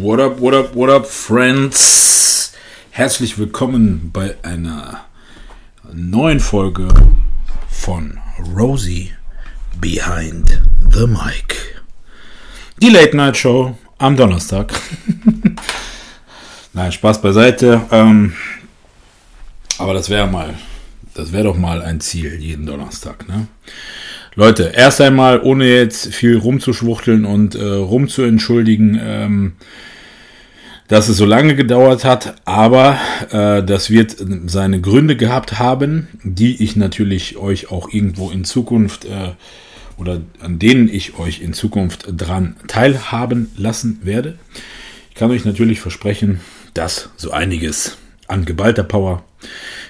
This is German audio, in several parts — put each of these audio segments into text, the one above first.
What up, what up, what up, friends? Herzlich willkommen bei einer neuen Folge von Rosie Behind the Mic. Die Late Night Show am Donnerstag. Nein, Spaß beiseite. Ähm, aber das wäre mal, das wäre doch mal ein Ziel jeden Donnerstag, ne? Leute, erst einmal, ohne jetzt viel rumzuschwuchteln und äh, rumzuentschuldigen, ähm, dass es so lange gedauert hat, aber äh, das wird seine Gründe gehabt haben, die ich natürlich euch auch irgendwo in Zukunft äh, oder an denen ich euch in Zukunft dran teilhaben lassen werde. Ich kann euch natürlich versprechen, dass so einiges an geballter Power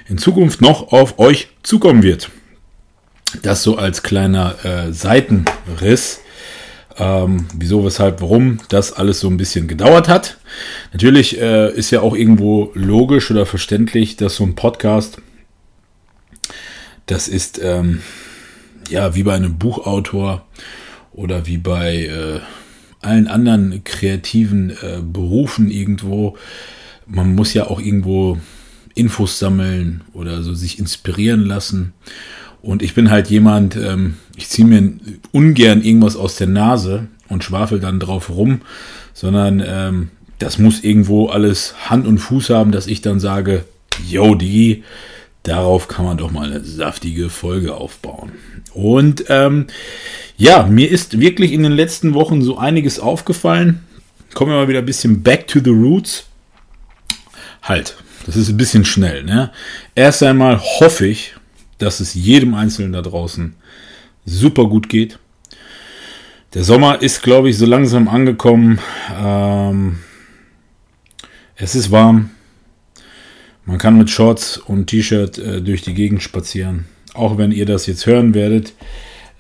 in Zukunft noch auf euch zukommen wird. Das so als kleiner äh, Seitenriss. Ähm, wieso, weshalb, warum das alles so ein bisschen gedauert hat. Natürlich äh, ist ja auch irgendwo logisch oder verständlich, dass so ein Podcast, das ist ähm, ja wie bei einem Buchautor oder wie bei äh, allen anderen kreativen äh, Berufen irgendwo. Man muss ja auch irgendwo Infos sammeln oder so sich inspirieren lassen. Und ich bin halt jemand, ähm, ich ziehe mir ungern irgendwas aus der Nase und schwafel dann drauf rum, sondern ähm, das muss irgendwo alles Hand und Fuß haben, dass ich dann sage, yo, die, darauf kann man doch mal eine saftige Folge aufbauen. Und ähm, ja, mir ist wirklich in den letzten Wochen so einiges aufgefallen. Kommen wir mal wieder ein bisschen back to the roots. Halt, das ist ein bisschen schnell. Ne? Erst einmal hoffe ich, dass es jedem Einzelnen da draußen super gut geht. Der Sommer ist, glaube ich, so langsam angekommen. Ähm, es ist warm. Man kann mit Shorts und T-Shirt äh, durch die Gegend spazieren. Auch wenn ihr das jetzt hören werdet,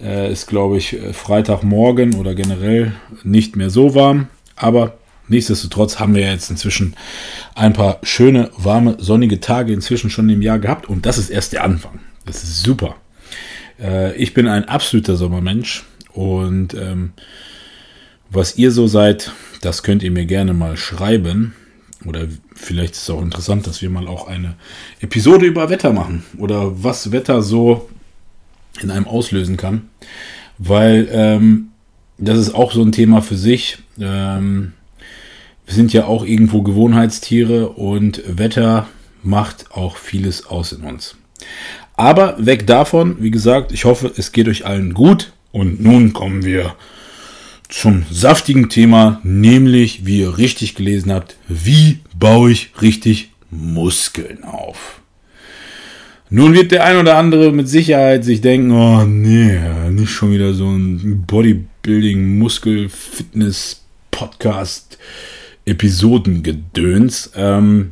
äh, ist, glaube ich, äh, Freitagmorgen oder generell nicht mehr so warm. Aber nichtsdestotrotz haben wir jetzt inzwischen ein paar schöne, warme, sonnige Tage inzwischen schon im Jahr gehabt. Und das ist erst der Anfang. Das ist super. Äh, ich bin ein absoluter Sommermensch und ähm, was ihr so seid, das könnt ihr mir gerne mal schreiben. Oder vielleicht ist es auch interessant, dass wir mal auch eine Episode über Wetter machen oder was Wetter so in einem auslösen kann. Weil ähm, das ist auch so ein Thema für sich. Ähm, wir sind ja auch irgendwo Gewohnheitstiere und Wetter macht auch vieles aus in uns. Aber weg davon, wie gesagt, ich hoffe, es geht euch allen gut. Und nun kommen wir zum saftigen Thema, nämlich, wie ihr richtig gelesen habt, wie baue ich richtig Muskeln auf? Nun wird der ein oder andere mit Sicherheit sich denken, oh nee, nicht schon wieder so ein Bodybuilding, Muskel, Fitness, Podcast, Episodengedöns. Ähm,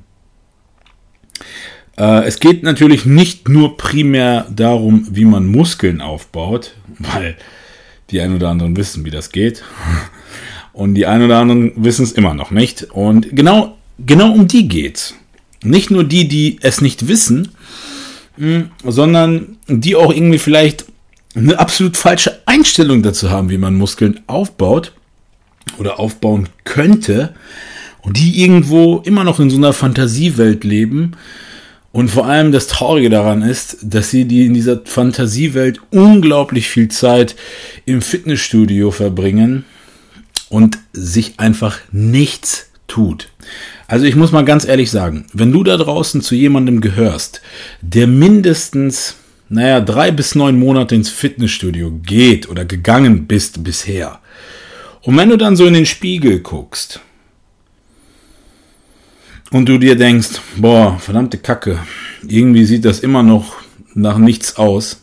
äh, es geht natürlich nicht nur primär darum, wie man Muskeln aufbaut, weil die ein oder anderen wissen, wie das geht. Und die ein oder anderen wissen es immer noch nicht. Und genau, genau um die geht's. Nicht nur die, die es nicht wissen, hm, sondern die auch irgendwie vielleicht eine absolut falsche Einstellung dazu haben, wie man Muskeln aufbaut oder aufbauen könnte. Und die irgendwo immer noch in so einer Fantasiewelt leben, und vor allem das Traurige daran ist, dass sie die in dieser Fantasiewelt unglaublich viel Zeit im Fitnessstudio verbringen und sich einfach nichts tut. Also ich muss mal ganz ehrlich sagen, wenn du da draußen zu jemandem gehörst, der mindestens, naja, drei bis neun Monate ins Fitnessstudio geht oder gegangen bist bisher, und wenn du dann so in den Spiegel guckst und du dir denkst, boah, verdammte Kacke, irgendwie sieht das immer noch nach nichts aus,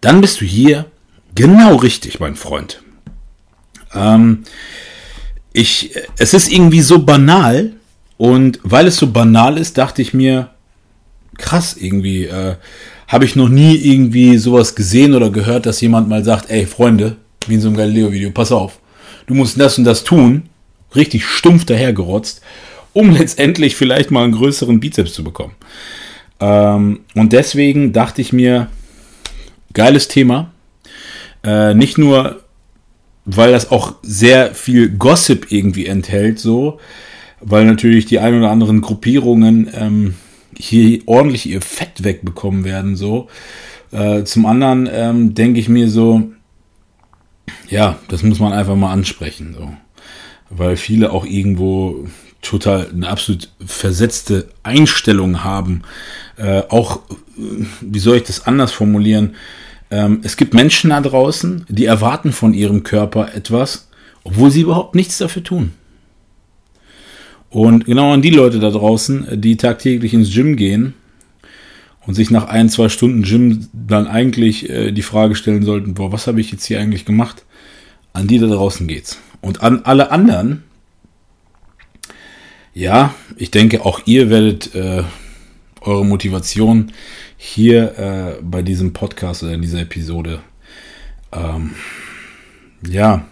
dann bist du hier genau richtig, mein Freund. Ähm, ich, es ist irgendwie so banal und weil es so banal ist, dachte ich mir, krass irgendwie, äh, habe ich noch nie irgendwie sowas gesehen oder gehört, dass jemand mal sagt, ey Freunde, wie in so einem Galileo-Video, pass auf, du musst das und das tun, richtig stumpf dahergerotzt, um letztendlich vielleicht mal einen größeren Bizeps zu bekommen. Ähm, und deswegen dachte ich mir, geiles Thema. Äh, nicht nur, weil das auch sehr viel Gossip irgendwie enthält, so, weil natürlich die ein oder anderen Gruppierungen ähm, hier ordentlich ihr Fett wegbekommen werden, so. Äh, zum anderen ähm, denke ich mir so, ja, das muss man einfach mal ansprechen, so. Weil viele auch irgendwo total eine absolut versetzte Einstellung haben. Äh, auch, wie soll ich das anders formulieren? Ähm, es gibt Menschen da draußen, die erwarten von ihrem Körper etwas, obwohl sie überhaupt nichts dafür tun. Und genau an die Leute da draußen, die tagtäglich ins Gym gehen und sich nach ein, zwei Stunden Gym dann eigentlich äh, die Frage stellen sollten, boah, was habe ich jetzt hier eigentlich gemacht? An die da draußen geht's. Und an alle anderen, ja, ich denke, auch ihr werdet äh, eure Motivation hier äh, bei diesem Podcast oder in dieser Episode ähm, ja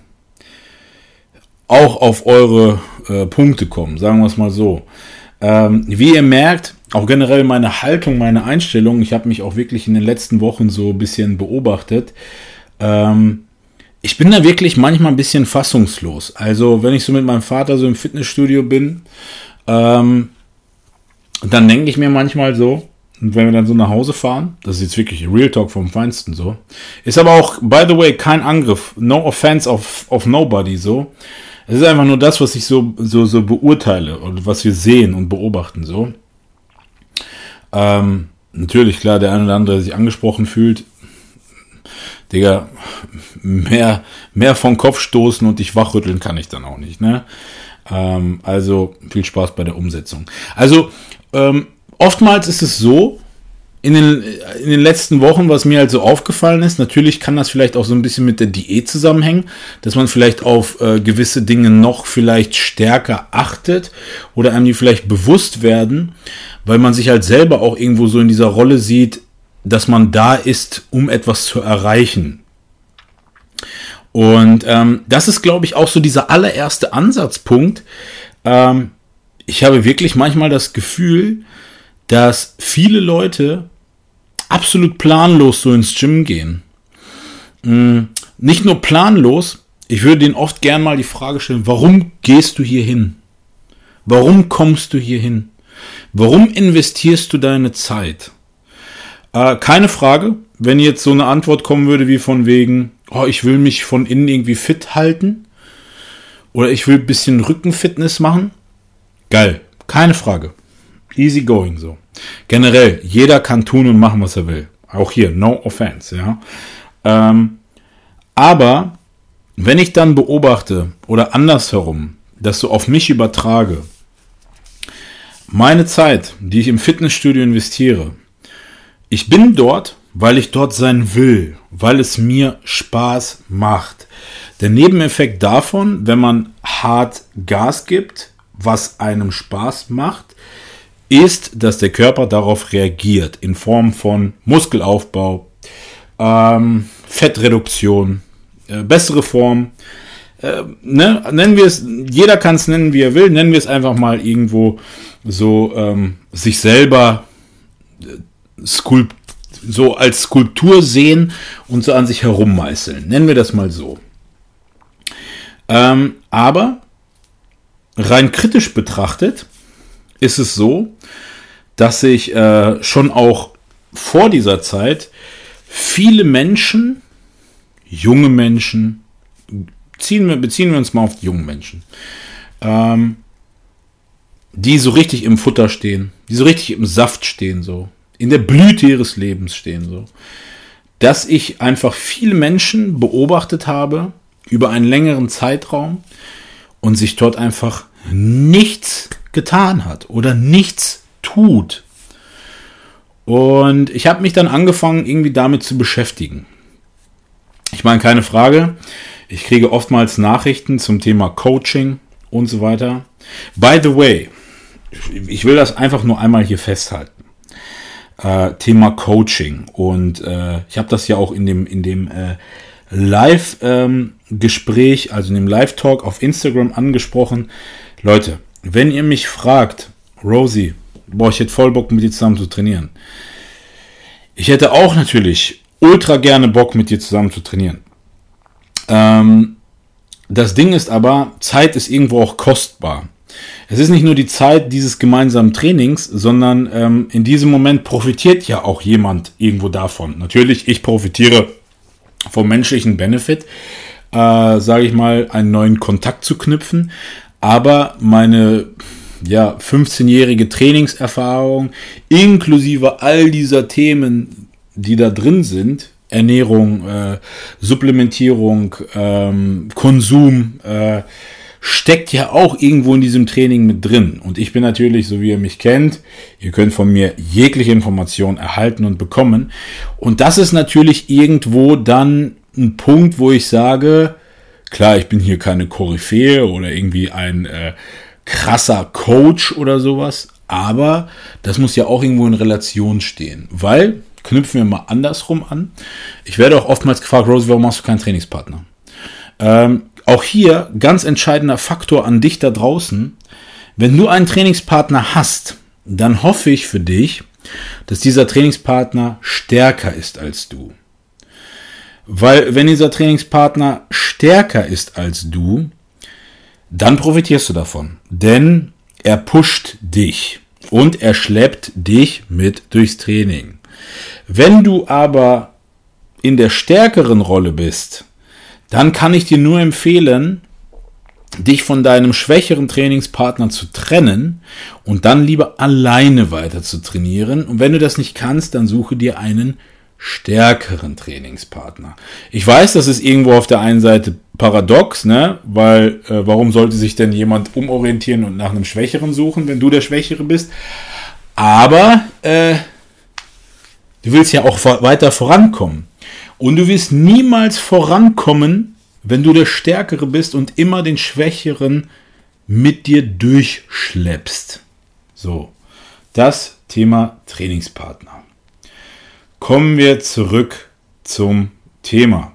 auch auf eure äh, Punkte kommen, sagen wir es mal so. Ähm, wie ihr merkt, auch generell meine Haltung, meine Einstellung, ich habe mich auch wirklich in den letzten Wochen so ein bisschen beobachtet. Ähm, ich bin da wirklich manchmal ein bisschen fassungslos. Also, wenn ich so mit meinem Vater so im Fitnessstudio bin, ähm, dann denke ich mir manchmal so, und wenn wir dann so nach Hause fahren, das ist jetzt wirklich Real Talk vom Feinsten so, ist aber auch, by the way, kein Angriff, no offense of, of nobody so. Es ist einfach nur das, was ich so, so, so beurteile und was wir sehen und beobachten so. Ähm, natürlich, klar, der eine oder andere, der sich angesprochen fühlt, Digga, mehr, mehr vom Kopf stoßen und dich wachrütteln kann ich dann auch nicht, ne? Ähm, also viel Spaß bei der Umsetzung. Also ähm, oftmals ist es so, in den, in den letzten Wochen, was mir halt so aufgefallen ist, natürlich kann das vielleicht auch so ein bisschen mit der Diät zusammenhängen, dass man vielleicht auf äh, gewisse Dinge noch vielleicht stärker achtet oder einem die vielleicht bewusst werden, weil man sich halt selber auch irgendwo so in dieser Rolle sieht, dass man da ist, um etwas zu erreichen. Und ähm, das ist, glaube ich, auch so dieser allererste Ansatzpunkt. Ähm, ich habe wirklich manchmal das Gefühl, dass viele Leute absolut planlos so ins Gym gehen. Mhm. Nicht nur planlos, ich würde denen oft gern mal die Frage stellen, warum gehst du hier hin? Warum kommst du hier hin? Warum investierst du deine Zeit? Äh, keine Frage, wenn jetzt so eine Antwort kommen würde wie von wegen, oh, ich will mich von innen irgendwie fit halten oder ich will ein bisschen Rückenfitness machen. Geil, keine Frage. Easy going so. Generell, jeder kann tun und machen, was er will. Auch hier, no offense, ja. Ähm, aber wenn ich dann beobachte oder andersherum, das so auf mich übertrage, meine Zeit, die ich im Fitnessstudio investiere, ich bin dort, weil ich dort sein will, weil es mir Spaß macht. Der Nebeneffekt davon, wenn man hart Gas gibt, was einem Spaß macht, ist, dass der Körper darauf reagiert in Form von Muskelaufbau, ähm, Fettreduktion, äh, bessere Form. Äh, ne? Nennen wir es, jeder kann es nennen, wie er will, nennen wir es einfach mal irgendwo so ähm, sich selber skulpt, so als Skulptur sehen und so an sich herummeißeln. Nennen wir das mal so. Ähm, aber rein kritisch betrachtet ist es so, dass sich äh, schon auch vor dieser Zeit viele Menschen, junge Menschen, ziehen wir, beziehen wir uns mal auf die jungen Menschen, ähm, die so richtig im Futter stehen, die so richtig im Saft stehen, so in der Blüte ihres Lebens stehen, so, dass ich einfach viele Menschen beobachtet habe über einen längeren Zeitraum und sich dort einfach nichts getan hat oder nichts tut. Und ich habe mich dann angefangen, irgendwie damit zu beschäftigen. Ich meine, keine Frage, ich kriege oftmals Nachrichten zum Thema Coaching, und so weiter. By the way, ich will das einfach nur einmal hier festhalten. Äh, Thema Coaching. Und äh, ich habe das ja auch in dem, in dem äh, Live-Gespräch, ähm, also in dem Live-Talk auf Instagram angesprochen. Leute, wenn ihr mich fragt, Rosie, boah, ich hätte voll Bock mit dir zusammen zu trainieren. Ich hätte auch natürlich ultra gerne Bock mit dir zusammen zu trainieren. Ähm, das Ding ist aber, Zeit ist irgendwo auch kostbar. Es ist nicht nur die Zeit dieses gemeinsamen Trainings, sondern ähm, in diesem Moment profitiert ja auch jemand irgendwo davon. Natürlich, ich profitiere vom menschlichen Benefit, äh, sage ich mal, einen neuen Kontakt zu knüpfen. Aber meine ja, 15-jährige Trainingserfahrung inklusive all dieser Themen, die da drin sind, Ernährung, äh, Supplementierung, ähm, Konsum, äh, steckt ja auch irgendwo in diesem Training mit drin. Und ich bin natürlich, so wie ihr mich kennt, ihr könnt von mir jegliche Informationen erhalten und bekommen. Und das ist natürlich irgendwo dann ein Punkt, wo ich sage, klar, ich bin hier keine Koryphäe oder irgendwie ein äh, krasser Coach oder sowas, aber das muss ja auch irgendwo in Relation stehen, weil knüpfen wir mal andersrum an. Ich werde auch oftmals gefragt, Rose, warum machst du keinen Trainingspartner? Ähm, auch hier ganz entscheidender Faktor an dich da draußen. Wenn du einen Trainingspartner hast, dann hoffe ich für dich, dass dieser Trainingspartner stärker ist als du. Weil wenn dieser Trainingspartner stärker ist als du, dann profitierst du davon. Denn er pusht dich und er schleppt dich mit durchs Training. Wenn du aber in der stärkeren Rolle bist, dann kann ich dir nur empfehlen, dich von deinem schwächeren Trainingspartner zu trennen und dann lieber alleine weiter zu trainieren. Und wenn du das nicht kannst, dann suche dir einen stärkeren Trainingspartner. Ich weiß, das ist irgendwo auf der einen Seite paradox, ne? Weil äh, warum sollte sich denn jemand umorientieren und nach einem Schwächeren suchen, wenn du der Schwächere bist? Aber äh, du willst ja auch weiter vorankommen. Und du wirst niemals vorankommen, wenn du der Stärkere bist und immer den Schwächeren mit dir durchschleppst. So, das Thema Trainingspartner. Kommen wir zurück zum Thema.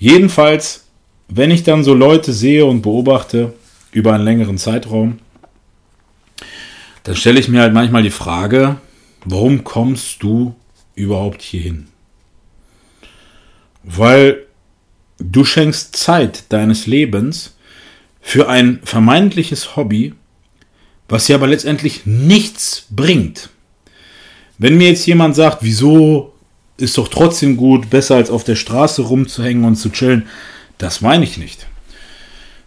Jedenfalls, wenn ich dann so Leute sehe und beobachte über einen längeren Zeitraum, dann stelle ich mir halt manchmal die Frage, warum kommst du überhaupt hierhin? Weil du schenkst Zeit deines Lebens für ein vermeintliches Hobby, was dir aber letztendlich nichts bringt. Wenn mir jetzt jemand sagt, wieso ist doch trotzdem gut, besser als auf der Straße rumzuhängen und zu chillen, das meine ich nicht.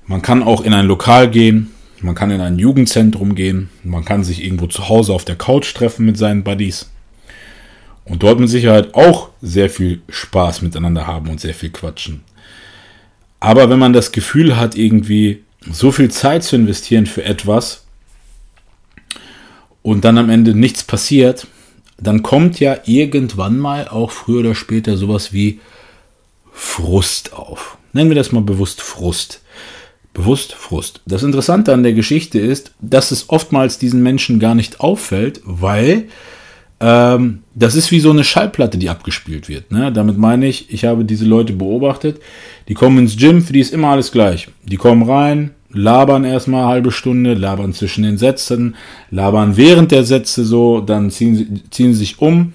Man kann auch in ein Lokal gehen, man kann in ein Jugendzentrum gehen, man kann sich irgendwo zu Hause auf der Couch treffen mit seinen Buddies und dort mit Sicherheit auch sehr viel Spaß miteinander haben und sehr viel quatschen. Aber wenn man das Gefühl hat, irgendwie so viel Zeit zu investieren für etwas und dann am Ende nichts passiert, dann kommt ja irgendwann mal auch früher oder später sowas wie Frust auf. Nennen wir das mal bewusst Frust. Bewusst Frust. Das Interessante an der Geschichte ist, dass es oftmals diesen Menschen gar nicht auffällt, weil ähm, das ist wie so eine Schallplatte, die abgespielt wird. Ne? Damit meine ich, ich habe diese Leute beobachtet, die kommen ins Gym, für die ist immer alles gleich. Die kommen rein, labern erstmal eine halbe Stunde, labern zwischen den Sätzen, labern während der Sätze so, dann ziehen sie, ziehen sich um,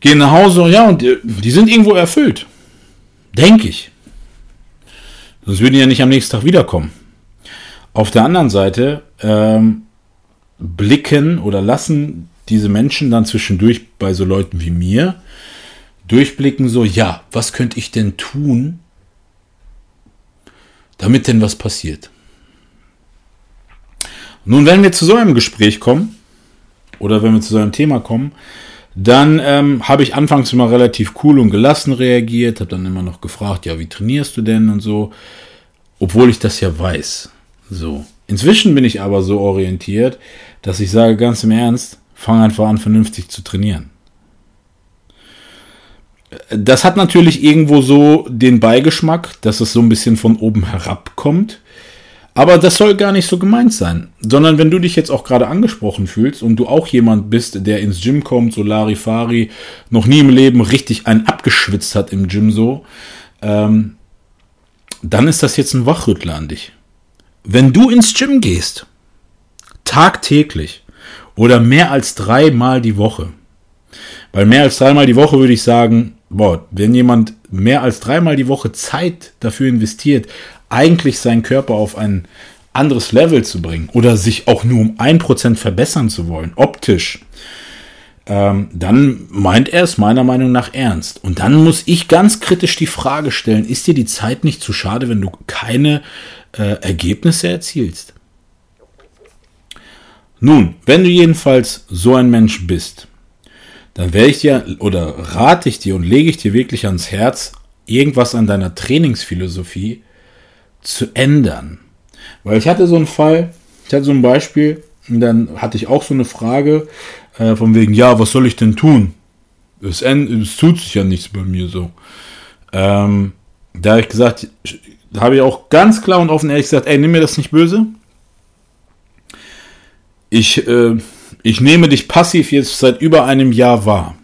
gehen nach Hause, ja, und die, die sind irgendwo erfüllt. Denke ich. Sonst würden die ja nicht am nächsten Tag wiederkommen. Auf der anderen Seite ähm, blicken oder lassen diese Menschen dann zwischendurch bei so Leuten wie mir durchblicken, so, ja, was könnte ich denn tun, damit denn was passiert? Nun, wenn wir zu so einem Gespräch kommen, oder wenn wir zu so einem Thema kommen, dann ähm, habe ich anfangs immer relativ cool und gelassen reagiert, habe dann immer noch gefragt, ja, wie trainierst du denn und so, obwohl ich das ja weiß. So. Inzwischen bin ich aber so orientiert, dass ich sage ganz im Ernst, fang einfach an, vernünftig zu trainieren. Das hat natürlich irgendwo so den Beigeschmack, dass es so ein bisschen von oben herab kommt. Aber das soll gar nicht so gemeint sein, sondern wenn du dich jetzt auch gerade angesprochen fühlst und du auch jemand bist, der ins Gym kommt, so Larifari, noch nie im Leben richtig einen abgeschwitzt hat im Gym so, ähm, dann ist das jetzt ein Wachrüttler an dich. Wenn du ins Gym gehst, tagtäglich oder mehr als dreimal die Woche, weil mehr als dreimal die Woche würde ich sagen, boah, wenn jemand mehr als dreimal die Woche Zeit dafür investiert, eigentlich seinen Körper auf ein anderes Level zu bringen oder sich auch nur um ein Prozent verbessern zu wollen, optisch, ähm, dann meint er es meiner Meinung nach ernst. Und dann muss ich ganz kritisch die Frage stellen, ist dir die Zeit nicht zu schade, wenn du keine äh, Ergebnisse erzielst? Nun, wenn du jedenfalls so ein Mensch bist, dann werde ich dir oder rate ich dir und lege ich dir wirklich ans Herz, irgendwas an deiner Trainingsphilosophie zu ändern. Weil ich hatte so einen Fall, ich hatte so ein Beispiel, und dann hatte ich auch so eine Frage äh, von wegen, ja, was soll ich denn tun? Es, es tut sich ja nichts bei mir so. Ähm, da habe ich gesagt, habe ich auch ganz klar und offen ehrlich gesagt, ey, nimm mir das nicht böse. Ich, äh, ich nehme dich passiv jetzt seit über einem Jahr wahr.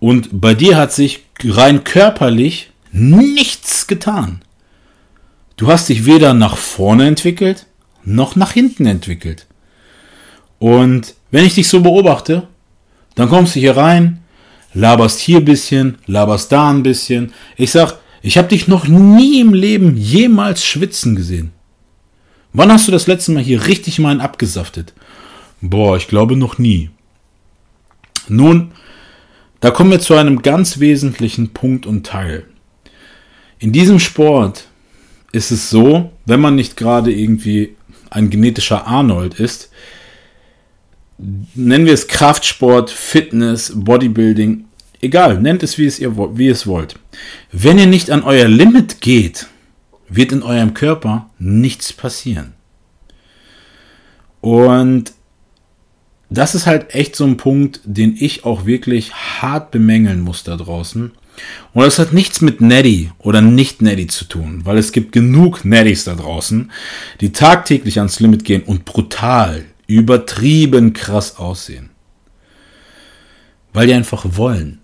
Und bei dir hat sich rein körperlich nichts getan. Du hast dich weder nach vorne entwickelt, noch nach hinten entwickelt. Und wenn ich dich so beobachte, dann kommst du hier rein, laberst hier ein bisschen, laberst da ein bisschen. Ich sag, ich habe dich noch nie im Leben jemals schwitzen gesehen. Wann hast du das letzte Mal hier richtig mal einen abgesaftet? Boah, ich glaube noch nie. Nun, da kommen wir zu einem ganz wesentlichen Punkt und Teil. In diesem Sport ist es so, wenn man nicht gerade irgendwie ein genetischer Arnold ist, nennen wir es Kraftsport, Fitness, Bodybuilding, egal, nennt es wie es ihr wie es wollt. Wenn ihr nicht an euer Limit geht, wird in eurem Körper nichts passieren. Und das ist halt echt so ein Punkt, den ich auch wirklich hart bemängeln muss da draußen. Und das hat nichts mit Neddy oder nicht Neddy zu tun, weil es gibt genug Neddys da draußen, die tagtäglich ans Limit gehen und brutal, übertrieben krass aussehen. Weil die einfach wollen.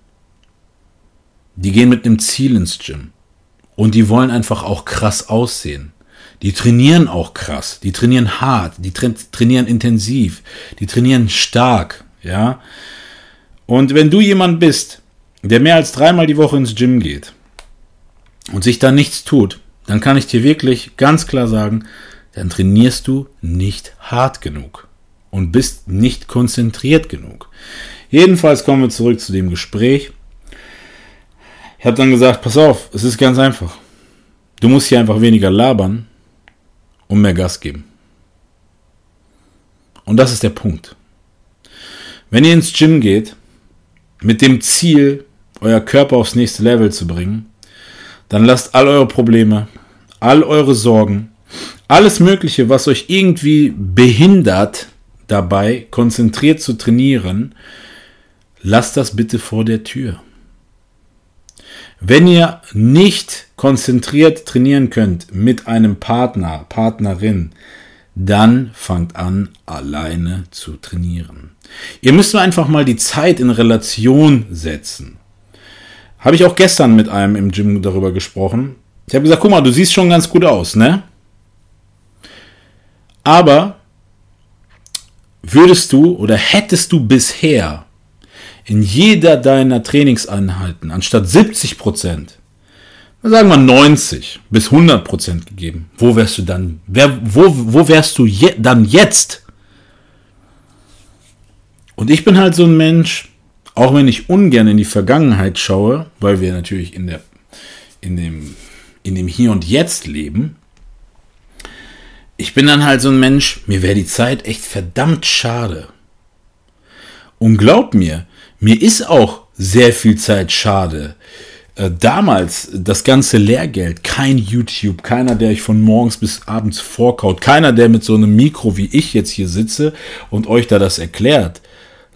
Die gehen mit einem Ziel ins Gym. Und die wollen einfach auch krass aussehen. Die trainieren auch krass, die trainieren hart, die tra trainieren intensiv, die trainieren stark, ja. Und wenn du jemand bist, der mehr als dreimal die Woche ins Gym geht und sich da nichts tut, dann kann ich dir wirklich ganz klar sagen, dann trainierst du nicht hart genug und bist nicht konzentriert genug. Jedenfalls kommen wir zurück zu dem Gespräch. Ich habe dann gesagt, pass auf, es ist ganz einfach. Du musst hier einfach weniger labern und mehr Gas geben. Und das ist der Punkt. Wenn ihr ins Gym geht, mit dem Ziel, euer Körper aufs nächste Level zu bringen, dann lasst all eure Probleme, all eure Sorgen, alles Mögliche, was euch irgendwie behindert, dabei konzentriert zu trainieren, lasst das bitte vor der Tür. Wenn ihr nicht konzentriert trainieren könnt mit einem Partner, Partnerin, dann fangt an, alleine zu trainieren. Ihr müsst einfach mal die Zeit in Relation setzen. Habe ich auch gestern mit einem im Gym darüber gesprochen. Ich habe gesagt, guck mal, du siehst schon ganz gut aus, ne? Aber würdest du oder hättest du bisher in jeder deiner Trainingseinheiten anstatt 70 Prozent, sagen wir 90 bis 100 Prozent gegeben, wo wärst du dann, wer, wo, wo wärst du je, dann jetzt? Und ich bin halt so ein Mensch, auch wenn ich ungern in die Vergangenheit schaue, weil wir natürlich in der, in dem, in dem Hier und Jetzt leben, ich bin dann halt so ein Mensch, mir wäre die Zeit echt verdammt schade. Und glaub mir, mir ist auch sehr viel Zeit schade. Äh, damals das ganze Lehrgeld, kein YouTube, keiner, der euch von morgens bis abends vorkaut, keiner, der mit so einem Mikro wie ich jetzt hier sitze und euch da das erklärt,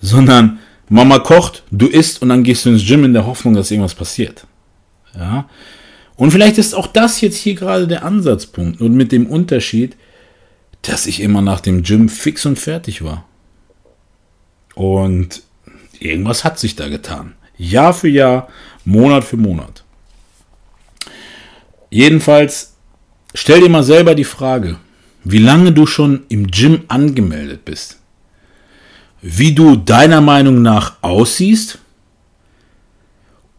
sondern Mama kocht, du isst und dann gehst du ins Gym in der Hoffnung, dass irgendwas passiert. Ja. Und vielleicht ist auch das jetzt hier gerade der Ansatzpunkt und mit dem Unterschied, dass ich immer nach dem Gym fix und fertig war. Und irgendwas hat sich da getan. Jahr für Jahr, Monat für Monat. Jedenfalls, stell dir mal selber die Frage, wie lange du schon im Gym angemeldet bist. Wie du deiner Meinung nach aussiehst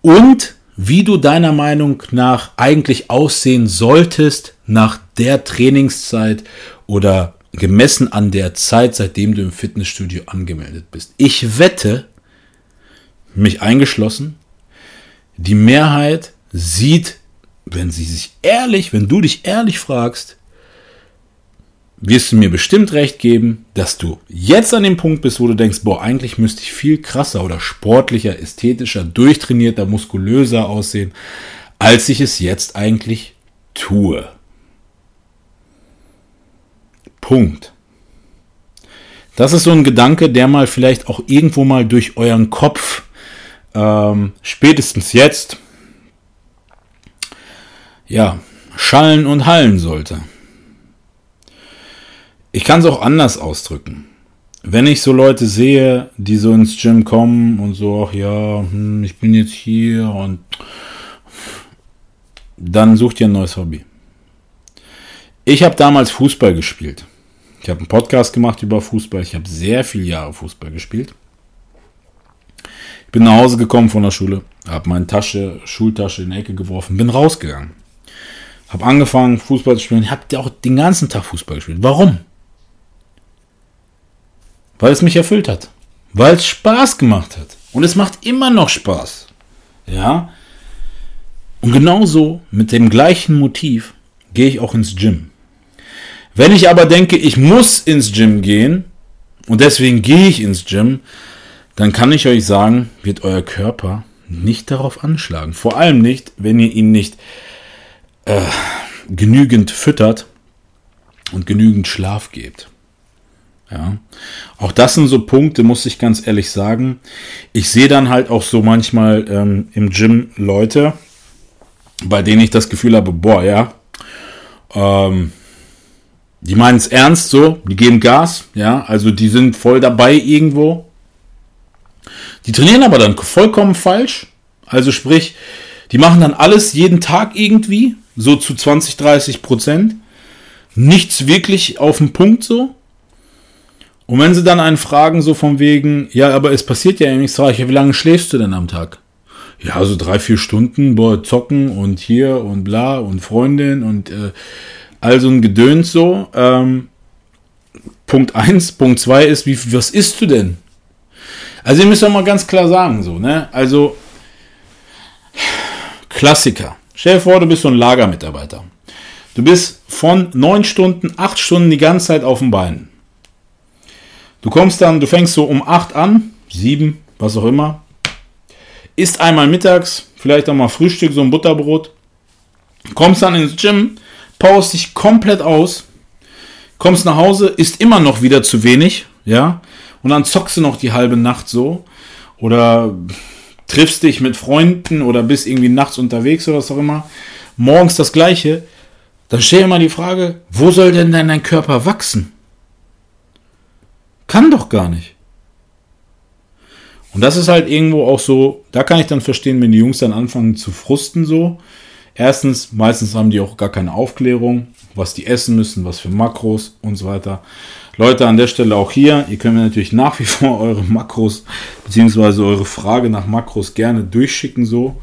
und wie du deiner Meinung nach eigentlich aussehen solltest nach der Trainingszeit oder gemessen an der Zeit, seitdem du im Fitnessstudio angemeldet bist. Ich wette, mich eingeschlossen, die Mehrheit sieht, wenn sie sich ehrlich, wenn du dich ehrlich fragst, wirst du mir bestimmt recht geben, dass du jetzt an dem Punkt bist, wo du denkst, boah, eigentlich müsste ich viel krasser oder sportlicher, ästhetischer, durchtrainierter, muskulöser aussehen, als ich es jetzt eigentlich tue. Punkt. Das ist so ein Gedanke, der mal vielleicht auch irgendwo mal durch euren Kopf ähm, spätestens jetzt ja schallen und hallen sollte. Ich kann es auch anders ausdrücken. Wenn ich so Leute sehe, die so ins Gym kommen und so, ach ja, hm, ich bin jetzt hier und dann sucht ihr ein neues Hobby. Ich habe damals Fußball gespielt. Ich habe einen Podcast gemacht über Fußball. Ich habe sehr viele Jahre Fußball gespielt. Bin nach Hause gekommen von der Schule, habe meine Tasche, Schultasche in die Ecke geworfen, bin rausgegangen. Habe angefangen Fußball zu spielen. Habe auch den ganzen Tag Fußball gespielt. Warum? Weil es mich erfüllt hat. Weil es Spaß gemacht hat. Und es macht immer noch Spaß. Ja. Und genauso mit dem gleichen Motiv gehe ich auch ins Gym. Wenn ich aber denke, ich muss ins Gym gehen und deswegen gehe ich ins Gym, dann kann ich euch sagen, wird euer Körper nicht darauf anschlagen. Vor allem nicht, wenn ihr ihn nicht äh, genügend füttert und genügend Schlaf gebt. Ja. Auch das sind so Punkte, muss ich ganz ehrlich sagen. Ich sehe dann halt auch so manchmal ähm, im Gym Leute, bei denen ich das Gefühl habe, boah, ja, ähm, die meinen es ernst so, die geben Gas, ja, also die sind voll dabei irgendwo. Die trainieren aber dann vollkommen falsch. Also sprich, die machen dann alles jeden Tag irgendwie, so zu 20, 30 Prozent. Nichts wirklich auf den Punkt so. Und wenn sie dann einen fragen, so von wegen, ja, aber es passiert ja nichts, sage ich, wie lange schläfst du denn am Tag? Ja, so drei, vier Stunden, boah, zocken und hier und bla und Freundin und äh, all so ein Gedöns so. Ähm, Punkt eins, Punkt zwei ist, wie, was isst du denn? Also ihr müsst doch mal ganz klar sagen, so, ne? Also, Klassiker. Stell dir vor, du bist so ein Lagermitarbeiter. Du bist von neun Stunden, acht Stunden die ganze Zeit auf dem Bein. Du kommst dann, du fängst so um 8 an, 7, was auch immer. Isst einmal mittags, vielleicht auch mal Frühstück, so ein Butterbrot. Kommst dann ins Gym, powerst dich komplett aus. Kommst nach Hause, isst immer noch wieder zu wenig, ja. Und dann zockst du noch die halbe Nacht so. Oder triffst dich mit Freunden oder bist irgendwie nachts unterwegs oder was auch immer. Morgens das gleiche. Dann dir mal die Frage, wo soll denn dein Körper wachsen? Kann doch gar nicht. Und das ist halt irgendwo auch so, da kann ich dann verstehen, wenn die Jungs dann anfangen zu frusten so. Erstens, meistens haben die auch gar keine Aufklärung, was die essen müssen, was für Makros und so weiter. Leute, an der Stelle auch hier, ihr könnt mir natürlich nach wie vor eure Makros, beziehungsweise eure Frage nach Makros gerne durchschicken so.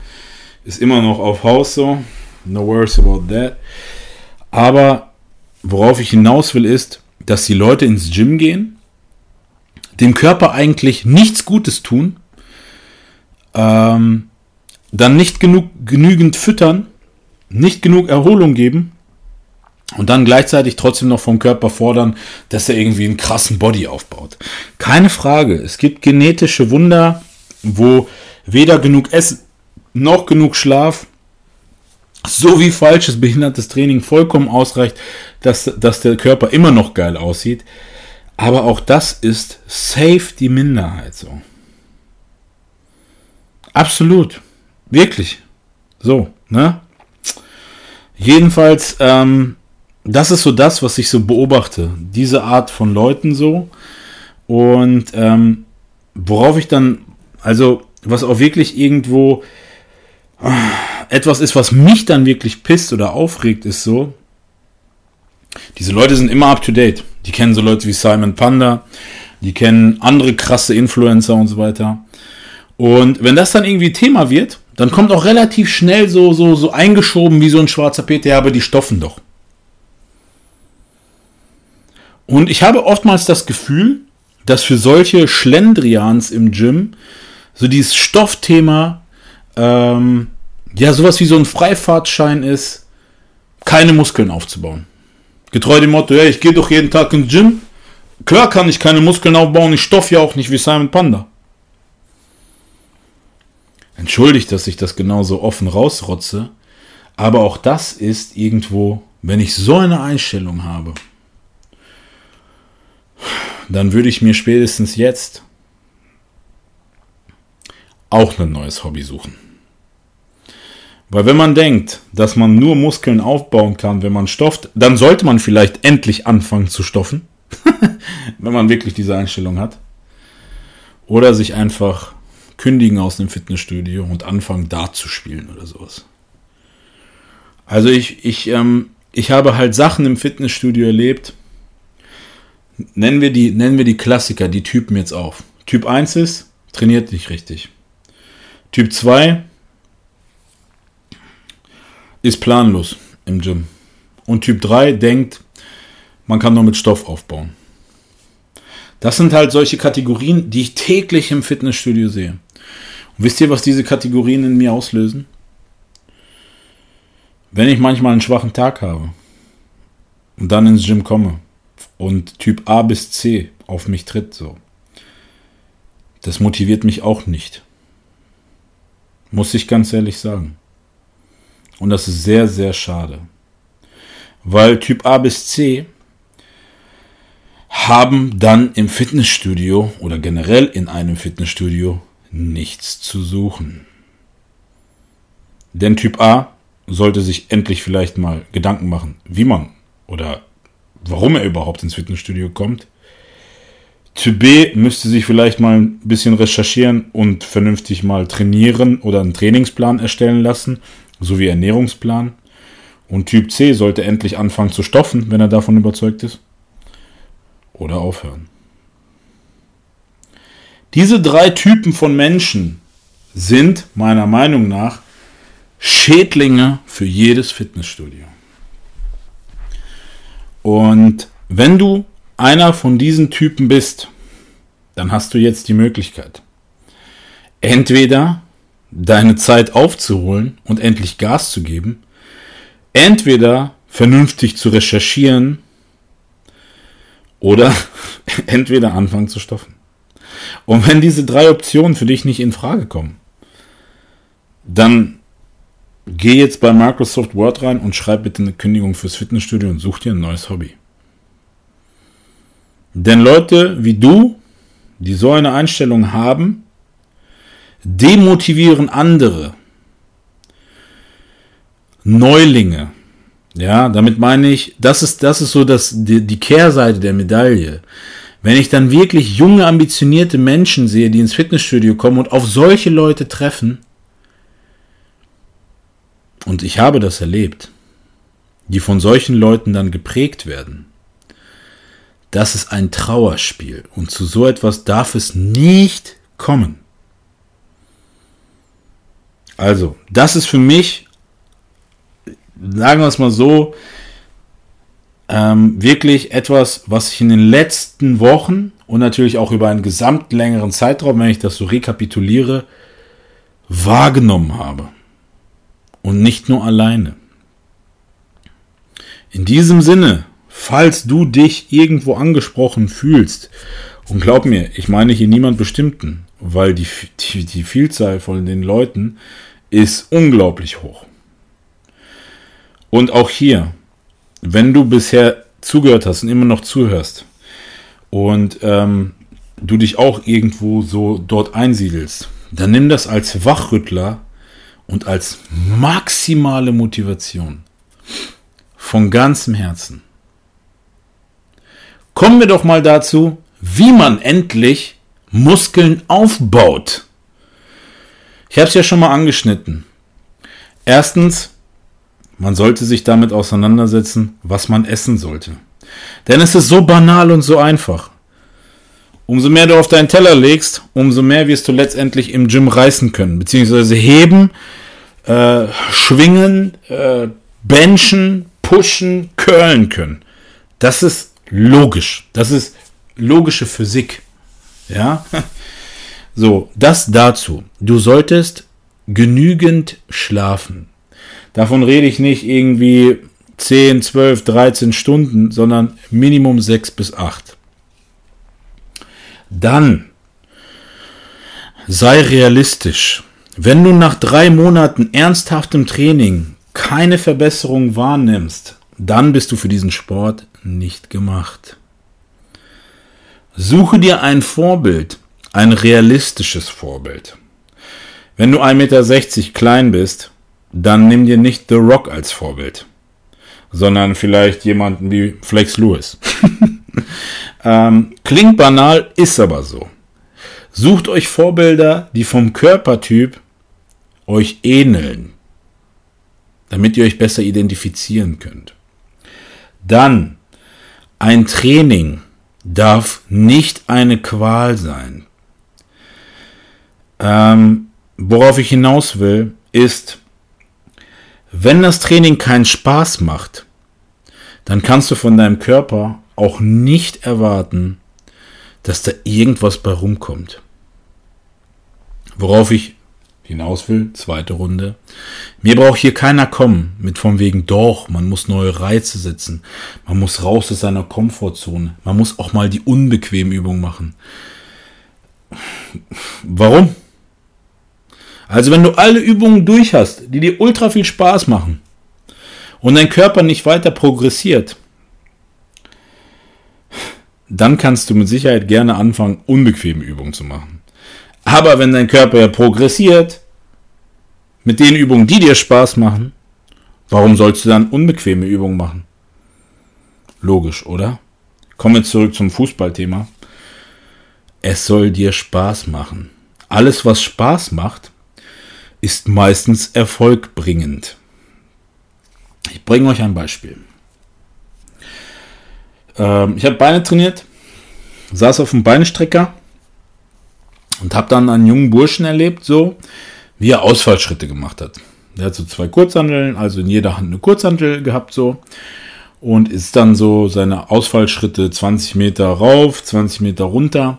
Ist immer noch auf Haus so. No worries about that. Aber worauf ich hinaus will, ist, dass die Leute ins Gym gehen dem Körper eigentlich nichts Gutes tun, ähm, dann nicht genug, genügend füttern, nicht genug Erholung geben und dann gleichzeitig trotzdem noch vom Körper fordern, dass er irgendwie einen krassen Body aufbaut. Keine Frage, es gibt genetische Wunder, wo weder genug Essen noch genug Schlaf so wie falsches behindertes Training vollkommen ausreicht, dass, dass der Körper immer noch geil aussieht. Aber auch das ist safe die Minderheit so. Absolut. Wirklich. So, ne? Jedenfalls, ähm, das ist so das, was ich so beobachte. Diese Art von Leuten so. Und ähm, worauf ich dann, also was auch wirklich irgendwo äh, etwas ist, was mich dann wirklich pisst oder aufregt, ist so, diese Leute sind immer up to date. Die kennen so Leute wie Simon Panda, die kennen andere krasse Influencer und so weiter. Und wenn das dann irgendwie Thema wird, dann kommt auch relativ schnell so, so, so eingeschoben wie so ein schwarzer Peter, aber die stoffen doch. Und ich habe oftmals das Gefühl, dass für solche Schlendrians im Gym so dieses Stoffthema ähm, ja sowas wie so ein Freifahrtschein ist, keine Muskeln aufzubauen. Getreu dem Motto, ja, ich gehe doch jeden Tag ins Gym. Klar kann ich keine Muskeln aufbauen, ich stoff ja auch nicht wie Simon Panda. Entschuldigt, dass ich das genauso offen rausrotze, aber auch das ist irgendwo, wenn ich so eine Einstellung habe, dann würde ich mir spätestens jetzt auch ein neues Hobby suchen. Weil wenn man denkt, dass man nur Muskeln aufbauen kann, wenn man stofft, dann sollte man vielleicht endlich anfangen zu stoffen, wenn man wirklich diese Einstellung hat. Oder sich einfach kündigen aus dem Fitnessstudio und anfangen da zu spielen oder sowas. Also ich, ich, ähm, ich habe halt Sachen im Fitnessstudio erlebt. Nennen wir, die, nennen wir die Klassiker, die Typen jetzt auf. Typ 1 ist, trainiert nicht richtig. Typ 2 ist planlos im Gym. Und Typ 3 denkt, man kann nur mit Stoff aufbauen. Das sind halt solche Kategorien, die ich täglich im Fitnessstudio sehe. Und wisst ihr, was diese Kategorien in mir auslösen? Wenn ich manchmal einen schwachen Tag habe und dann ins Gym komme und Typ A bis C auf mich tritt, so, das motiviert mich auch nicht. Muss ich ganz ehrlich sagen. Und das ist sehr, sehr schade. Weil Typ A bis C haben dann im Fitnessstudio oder generell in einem Fitnessstudio nichts zu suchen. Denn Typ A sollte sich endlich vielleicht mal Gedanken machen, wie man oder warum er überhaupt ins Fitnessstudio kommt. Typ B müsste sich vielleicht mal ein bisschen recherchieren und vernünftig mal trainieren oder einen Trainingsplan erstellen lassen sowie Ernährungsplan. Und Typ C sollte endlich anfangen zu stoffen, wenn er davon überzeugt ist. Oder aufhören. Diese drei Typen von Menschen sind meiner Meinung nach Schädlinge für jedes Fitnessstudio. Und wenn du einer von diesen Typen bist, dann hast du jetzt die Möglichkeit. Entweder deine Zeit aufzuholen und endlich Gas zu geben, entweder vernünftig zu recherchieren oder entweder anfangen zu stoffen. Und wenn diese drei Optionen für dich nicht in Frage kommen, dann geh jetzt bei Microsoft Word rein und schreib bitte eine Kündigung fürs Fitnessstudio und such dir ein neues Hobby. Denn Leute wie du, die so eine Einstellung haben, demotivieren andere. Neulinge. Ja, damit meine ich, das ist, das ist so das, die, die Kehrseite der Medaille. Wenn ich dann wirklich junge, ambitionierte Menschen sehe, die ins Fitnessstudio kommen und auf solche Leute treffen, und ich habe das erlebt, die von solchen Leuten dann geprägt werden, das ist ein Trauerspiel und zu so etwas darf es nicht kommen. Also, das ist für mich, sagen wir es mal so, ähm, wirklich etwas, was ich in den letzten Wochen und natürlich auch über einen gesamt längeren Zeitraum, wenn ich das so rekapituliere, wahrgenommen habe. Und nicht nur alleine. In diesem Sinne, falls du dich irgendwo angesprochen fühlst, und glaub mir, ich meine hier niemand Bestimmten, weil die, die, die Vielzahl von den Leuten, ist unglaublich hoch. Und auch hier, wenn du bisher zugehört hast und immer noch zuhörst und ähm, du dich auch irgendwo so dort einsiedelst, dann nimm das als Wachrüttler und als maximale Motivation. von ganzem Herzen. Kommen wir doch mal dazu, wie man endlich Muskeln aufbaut. Ich habe es ja schon mal angeschnitten. Erstens, man sollte sich damit auseinandersetzen, was man essen sollte. Denn es ist so banal und so einfach. Umso mehr du auf deinen Teller legst, umso mehr wirst du letztendlich im Gym reißen können, beziehungsweise heben, äh, schwingen, äh, benchen, pushen, curlen können. Das ist logisch. Das ist logische Physik. Ja? So, das dazu. Du solltest genügend schlafen. Davon rede ich nicht irgendwie 10, 12, 13 Stunden, sondern Minimum 6 bis 8. Dann sei realistisch. Wenn du nach drei Monaten ernsthaftem Training keine Verbesserung wahrnimmst, dann bist du für diesen Sport nicht gemacht. Suche dir ein Vorbild, ein realistisches Vorbild. Wenn du 1,60 Meter klein bist, dann nimm dir nicht The Rock als Vorbild, sondern vielleicht jemanden wie Flex Lewis. ähm, klingt banal, ist aber so. Sucht euch Vorbilder, die vom Körpertyp euch ähneln, damit ihr euch besser identifizieren könnt. Dann ein Training darf nicht eine Qual sein. Ähm, worauf ich hinaus will, ist, wenn das Training keinen Spaß macht, dann kannst du von deinem Körper auch nicht erwarten, dass da irgendwas bei rumkommt. Worauf ich hinaus will, zweite Runde. Mir braucht hier keiner kommen mit vom wegen doch, man muss neue Reize setzen, man muss raus aus seiner Komfortzone, man muss auch mal die unbequeme Übung machen. Warum? Also wenn du alle Übungen durch hast, die dir ultra viel Spaß machen und dein Körper nicht weiter progressiert, dann kannst du mit Sicherheit gerne anfangen, unbequeme Übungen zu machen. Aber wenn dein Körper ja progressiert, mit den Übungen, die dir Spaß machen, warum sollst du dann unbequeme Übungen machen? Logisch, oder? Kommen wir zurück zum Fußballthema. Es soll dir Spaß machen. Alles, was Spaß macht, ist meistens erfolgbringend. Ich bringe euch ein Beispiel. Ähm, ich habe Beine trainiert, saß auf dem Beinstrecker und habe dann einen jungen Burschen erlebt, so wie er Ausfallschritte gemacht hat. Der hat so zwei Kurzhandeln, also in jeder Hand eine Kurzhandel gehabt so und ist dann so seine Ausfallschritte 20 Meter rauf, 20 Meter runter.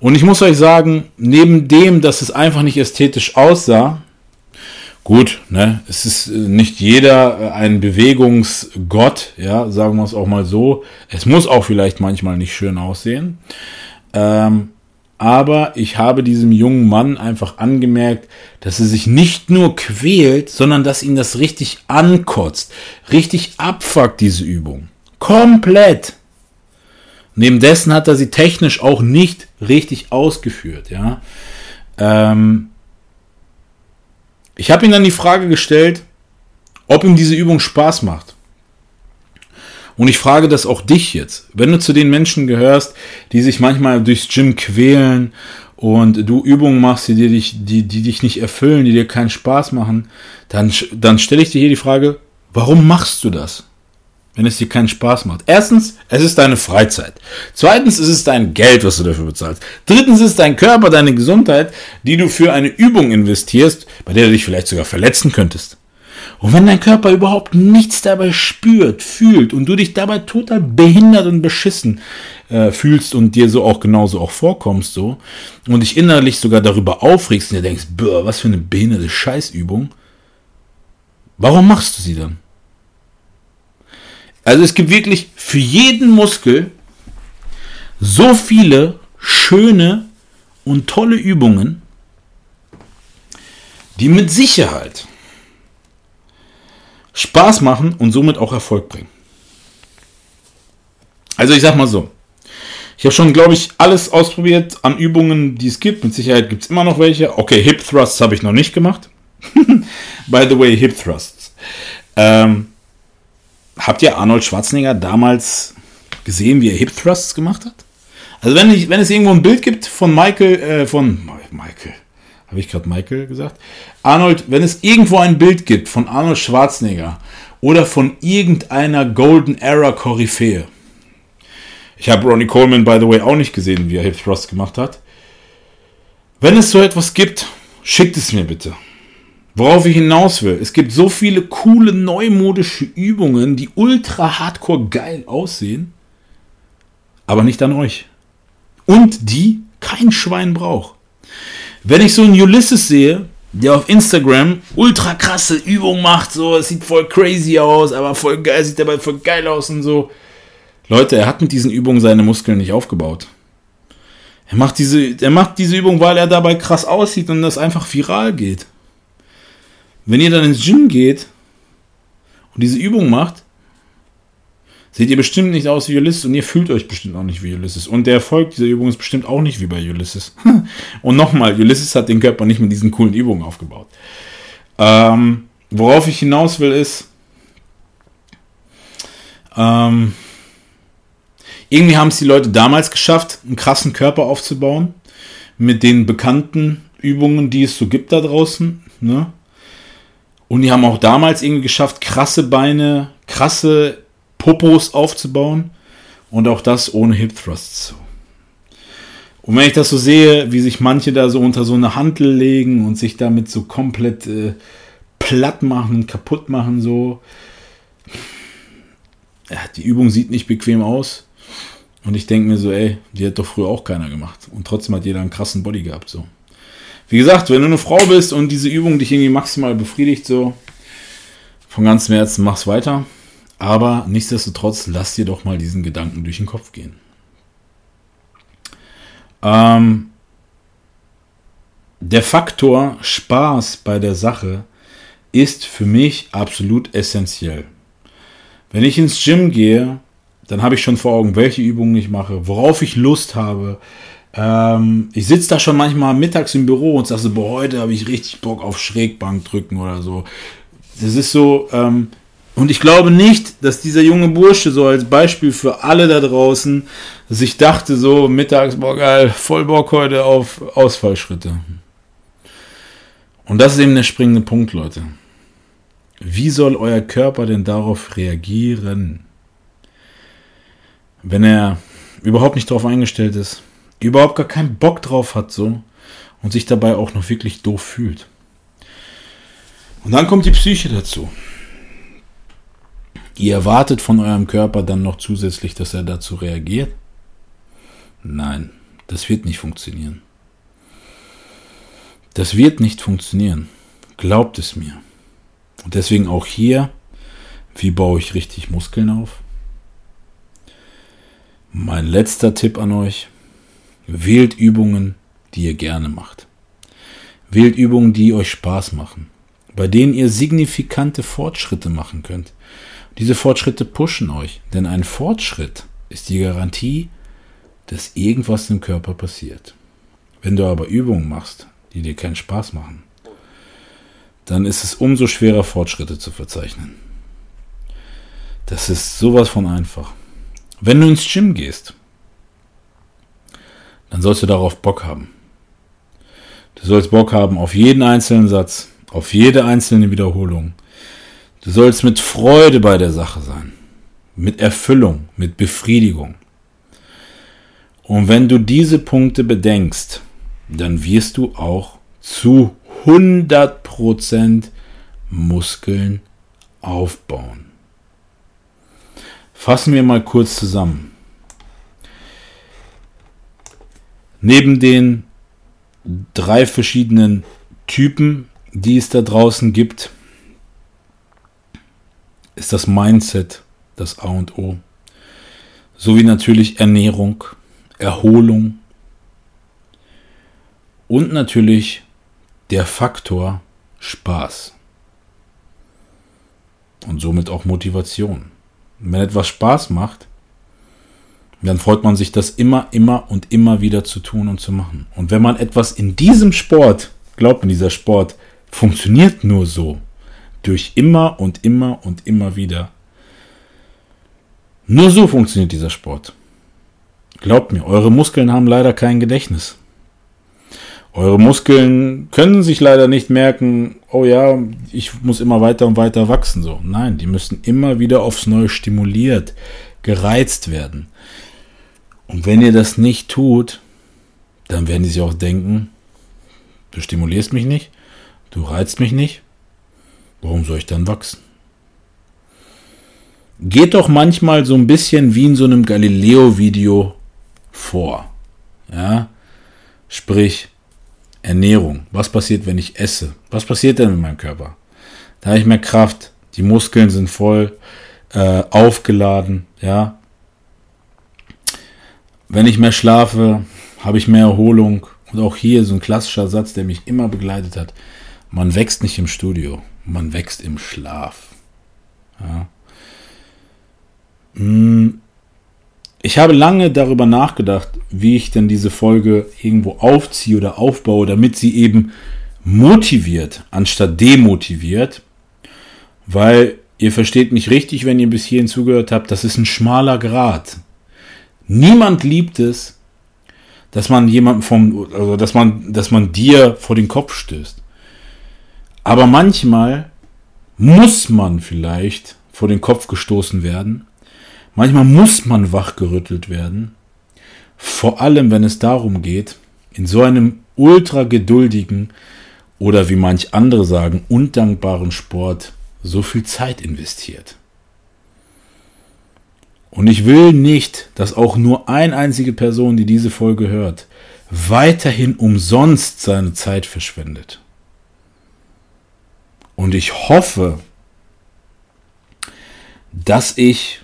Und ich muss euch sagen, neben dem, dass es einfach nicht ästhetisch aussah, Gut, ne, es ist äh, nicht jeder äh, ein Bewegungsgott, ja, sagen wir es auch mal so. Es muss auch vielleicht manchmal nicht schön aussehen. Ähm, aber ich habe diesem jungen Mann einfach angemerkt, dass er sich nicht nur quält, sondern dass ihn das richtig ankotzt, richtig abfuckt, diese Übung. Komplett. Neben dessen hat er sie technisch auch nicht richtig ausgeführt, ja. Ähm, ich habe ihm dann die Frage gestellt, ob ihm diese Übung Spaß macht. Und ich frage das auch dich jetzt. Wenn du zu den Menschen gehörst, die sich manchmal durchs Gym quälen und du Übungen machst, die, dich, die, die dich nicht erfüllen, die dir keinen Spaß machen, dann, dann stelle ich dir hier die Frage, warum machst du das? Wenn es dir keinen Spaß macht. Erstens, es ist deine Freizeit. Zweitens, es ist dein Geld, was du dafür bezahlst. Drittens, ist dein Körper, deine Gesundheit, die du für eine Übung investierst, bei der du dich vielleicht sogar verletzen könntest. Und wenn dein Körper überhaupt nichts dabei spürt, fühlt und du dich dabei total behindert und beschissen äh, fühlst und dir so auch genauso auch vorkommst so und dich innerlich sogar darüber aufregst und dir denkst, was für eine behinderte Scheißübung, warum machst du sie dann? Also es gibt wirklich für jeden Muskel so viele schöne und tolle Übungen, die mit Sicherheit Spaß machen und somit auch Erfolg bringen. Also ich sag mal so, ich habe schon, glaube ich, alles ausprobiert an Übungen, die es gibt. Mit Sicherheit gibt es immer noch welche. Okay, Hip Thrusts habe ich noch nicht gemacht. By the way, Hip Thrusts. Ähm, habt ihr Arnold Schwarzenegger damals gesehen, wie er Hip Thrusts gemacht hat? Also wenn, ich, wenn es irgendwo ein Bild gibt von Michael, äh, von Michael, habe ich gerade Michael gesagt? Arnold, wenn es irgendwo ein Bild gibt von Arnold Schwarzenegger oder von irgendeiner Golden Era Koryphäe. Ich habe Ronnie Coleman, by the way, auch nicht gesehen, wie er Hip Thrust gemacht hat. Wenn es so etwas gibt, schickt es mir bitte. Worauf ich hinaus will, es gibt so viele coole neumodische Übungen, die ultra hardcore geil aussehen, aber nicht an euch. Und die kein Schwein braucht. Wenn ich so einen Ulysses sehe, der auf Instagram ultra krasse Übungen macht, so, es sieht voll crazy aus, aber voll geil, sieht dabei voll geil aus und so. Leute, er hat mit diesen Übungen seine Muskeln nicht aufgebaut. Er macht diese, er macht diese Übung, weil er dabei krass aussieht und das einfach viral geht. Wenn ihr dann ins Gym geht und diese Übung macht, seht ihr bestimmt nicht aus wie Ulysses und ihr fühlt euch bestimmt auch nicht wie Ulysses. Und der Erfolg dieser Übung ist bestimmt auch nicht wie bei Ulysses. und nochmal, Ulysses hat den Körper nicht mit diesen coolen Übungen aufgebaut. Ähm, worauf ich hinaus will ist, ähm, irgendwie haben es die Leute damals geschafft, einen krassen Körper aufzubauen. Mit den bekannten Übungen, die es so gibt da draußen. Ne? Und die haben auch damals irgendwie geschafft, krasse Beine, krasse Popos aufzubauen. Und auch das ohne Hip Thrusts. Und wenn ich das so sehe, wie sich manche da so unter so eine Hantel legen und sich damit so komplett äh, platt machen, kaputt machen, so. Ja, die Übung sieht nicht bequem aus. Und ich denke mir so, ey, die hat doch früher auch keiner gemacht. Und trotzdem hat jeder einen krassen Body gehabt, so. Wie gesagt, wenn du eine Frau bist und diese Übung dich irgendwie maximal befriedigt, so, von ganzem Herzen mach's weiter. Aber nichtsdestotrotz, lass dir doch mal diesen Gedanken durch den Kopf gehen. Ähm, der Faktor Spaß bei der Sache ist für mich absolut essentiell. Wenn ich ins Gym gehe, dann habe ich schon vor Augen, welche Übungen ich mache, worauf ich Lust habe. Ähm, ich sitze da schon manchmal mittags im Büro und sage so, boah, heute habe ich richtig Bock auf Schrägbank drücken oder so. Das ist so, ähm, und ich glaube nicht, dass dieser junge Bursche so als Beispiel für alle da draußen sich dachte so mittags, boah geil, voll Bock heute auf Ausfallschritte. Und das ist eben der springende Punkt, Leute. Wie soll euer Körper denn darauf reagieren? wenn er überhaupt nicht darauf eingestellt ist, überhaupt gar keinen Bock drauf hat so und sich dabei auch noch wirklich doof fühlt. Und dann kommt die Psyche dazu. Ihr erwartet von eurem Körper dann noch zusätzlich, dass er dazu reagiert? Nein, das wird nicht funktionieren. Das wird nicht funktionieren. Glaubt es mir. Und deswegen auch hier, wie baue ich richtig Muskeln auf? Mein letzter Tipp an euch. Wählt Übungen, die ihr gerne macht. Wählt Übungen, die euch Spaß machen, bei denen ihr signifikante Fortschritte machen könnt. Diese Fortschritte pushen euch, denn ein Fortschritt ist die Garantie, dass irgendwas im Körper passiert. Wenn du aber Übungen machst, die dir keinen Spaß machen, dann ist es umso schwerer, Fortschritte zu verzeichnen. Das ist sowas von einfach. Wenn du ins Gym gehst, dann sollst du darauf Bock haben. Du sollst Bock haben auf jeden einzelnen Satz, auf jede einzelne Wiederholung. Du sollst mit Freude bei der Sache sein, mit Erfüllung, mit Befriedigung. Und wenn du diese Punkte bedenkst, dann wirst du auch zu 100% Muskeln aufbauen. Fassen wir mal kurz zusammen. Neben den drei verschiedenen Typen, die es da draußen gibt, ist das Mindset das A und O. Sowie natürlich Ernährung, Erholung und natürlich der Faktor Spaß. Und somit auch Motivation wenn etwas Spaß macht, dann freut man sich, das immer, immer und immer wieder zu tun und zu machen. Und wenn man etwas in diesem Sport, glaubt mir, dieser Sport funktioniert nur so, durch immer und immer und immer wieder, Nur so funktioniert dieser Sport. Glaubt mir, eure Muskeln haben leider kein Gedächtnis. Eure Muskeln können sich leider nicht merken, oh ja, ich muss immer weiter und weiter wachsen. So, nein, die müssen immer wieder aufs Neue stimuliert, gereizt werden. Und wenn ihr das nicht tut, dann werden die sich auch denken, du stimulierst mich nicht, du reizt mich nicht, warum soll ich dann wachsen? Geht doch manchmal so ein bisschen wie in so einem Galileo-Video vor. Ja, sprich, Ernährung. Was passiert, wenn ich esse? Was passiert denn mit meinem Körper? Da habe ich mehr Kraft, die Muskeln sind voll äh, aufgeladen, ja. Wenn ich mehr schlafe, habe ich mehr Erholung. Und auch hier so ein klassischer Satz, der mich immer begleitet hat. Man wächst nicht im Studio, man wächst im Schlaf. Ja. Hm. Ich habe lange darüber nachgedacht, wie ich denn diese Folge irgendwo aufziehe oder aufbaue, damit sie eben motiviert, anstatt demotiviert. Weil ihr versteht mich richtig, wenn ihr bis hierhin zugehört habt, das ist ein schmaler Grat. Niemand liebt es, dass man jemanden vom, also dass man, dass man dir vor den Kopf stößt. Aber manchmal muss man vielleicht vor den Kopf gestoßen werden. Manchmal muss man wachgerüttelt werden. Vor allem, wenn es darum geht, in so einem ultra geduldigen oder wie manch andere sagen, undankbaren Sport so viel Zeit investiert. Und ich will nicht, dass auch nur eine einzige Person, die diese Folge hört, weiterhin umsonst seine Zeit verschwendet. Und ich hoffe, dass ich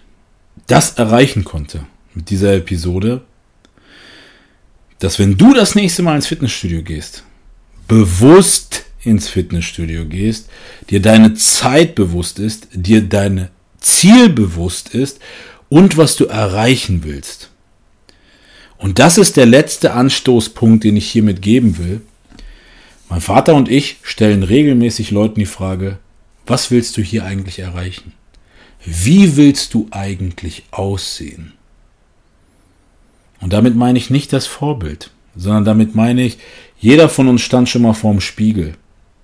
das erreichen konnte mit dieser Episode, dass wenn du das nächste Mal ins Fitnessstudio gehst, bewusst ins Fitnessstudio gehst, dir deine Zeit bewusst ist, dir dein Ziel bewusst ist und was du erreichen willst. Und das ist der letzte Anstoßpunkt, den ich hiermit geben will. Mein Vater und ich stellen regelmäßig Leuten die Frage, was willst du hier eigentlich erreichen? Wie willst du eigentlich aussehen? Und damit meine ich nicht das Vorbild, sondern damit meine ich, jeder von uns stand schon mal vorm Spiegel.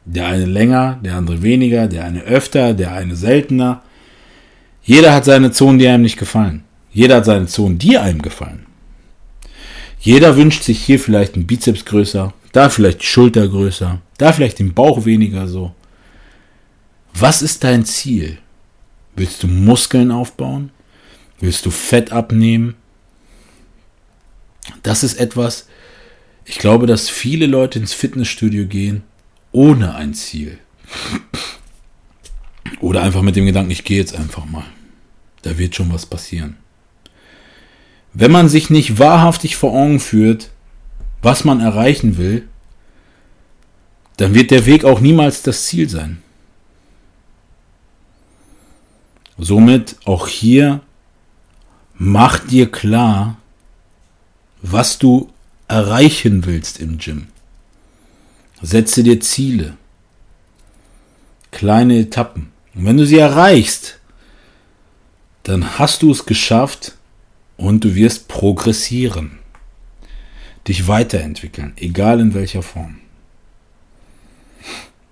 Der eine länger, der andere weniger, der eine öfter, der eine seltener. Jeder hat seine Zonen, die einem nicht gefallen. Jeder hat seine Zonen, die einem gefallen. Jeder wünscht sich hier vielleicht einen Bizeps größer, da vielleicht die Schulter größer, da vielleicht den Bauch weniger so. Was ist dein Ziel? Willst du Muskeln aufbauen? Willst du Fett abnehmen? Das ist etwas, ich glaube, dass viele Leute ins Fitnessstudio gehen ohne ein Ziel. Oder einfach mit dem Gedanken, ich gehe jetzt einfach mal. Da wird schon was passieren. Wenn man sich nicht wahrhaftig vor Augen führt, was man erreichen will, dann wird der Weg auch niemals das Ziel sein. Somit auch hier mach dir klar, was du erreichen willst im Gym. Setze dir Ziele, kleine Etappen. Und wenn du sie erreichst, dann hast du es geschafft und du wirst progressieren, dich weiterentwickeln, egal in welcher Form.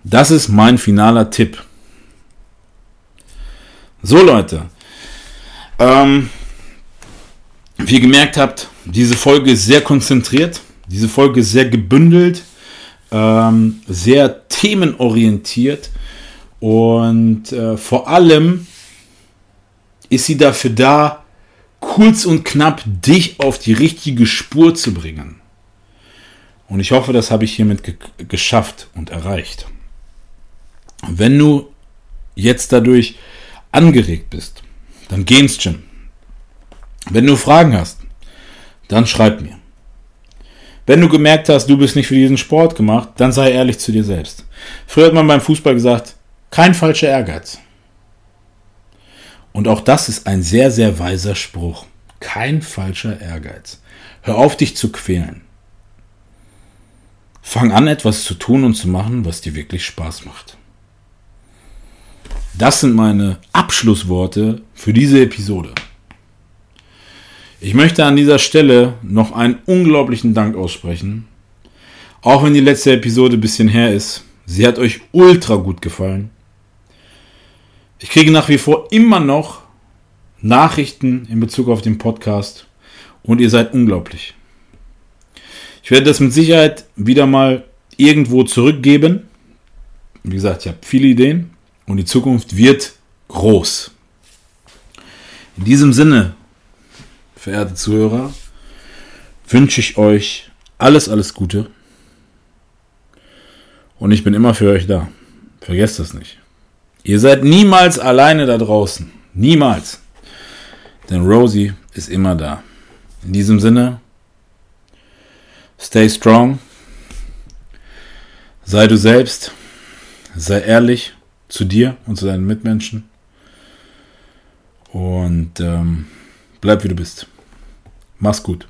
Das ist mein finaler Tipp. So Leute, ähm, wie ihr gemerkt habt, diese Folge ist sehr konzentriert, diese Folge ist sehr gebündelt, ähm, sehr themenorientiert und äh, vor allem ist sie dafür da, kurz und knapp dich auf die richtige Spur zu bringen. Und ich hoffe, das habe ich hiermit ge geschafft und erreicht. Wenn du jetzt dadurch angeregt bist, dann geh ins Gym. Wenn du Fragen hast, dann schreib mir. Wenn du gemerkt hast, du bist nicht für diesen Sport gemacht, dann sei ehrlich zu dir selbst. Früher hat man beim Fußball gesagt, kein falscher Ehrgeiz. Und auch das ist ein sehr, sehr weiser Spruch. Kein falscher Ehrgeiz. Hör auf, dich zu quälen. Fang an, etwas zu tun und zu machen, was dir wirklich Spaß macht. Das sind meine Abschlussworte für diese Episode. Ich möchte an dieser Stelle noch einen unglaublichen Dank aussprechen. Auch wenn die letzte Episode ein bisschen her ist. Sie hat euch ultra gut gefallen. Ich kriege nach wie vor immer noch Nachrichten in Bezug auf den Podcast und ihr seid unglaublich. Ich werde das mit Sicherheit wieder mal irgendwo zurückgeben. Wie gesagt, ich habe viele Ideen und die Zukunft wird groß. In diesem Sinne, verehrte Zuhörer, wünsche ich euch alles, alles Gute. Und ich bin immer für euch da. Vergesst das nicht. Ihr seid niemals alleine da draußen. Niemals. Denn Rosie ist immer da. In diesem Sinne, stay strong. Sei du selbst. Sei ehrlich zu dir und zu deinen Mitmenschen. Und ähm, bleib wie du bist. Mach's gut.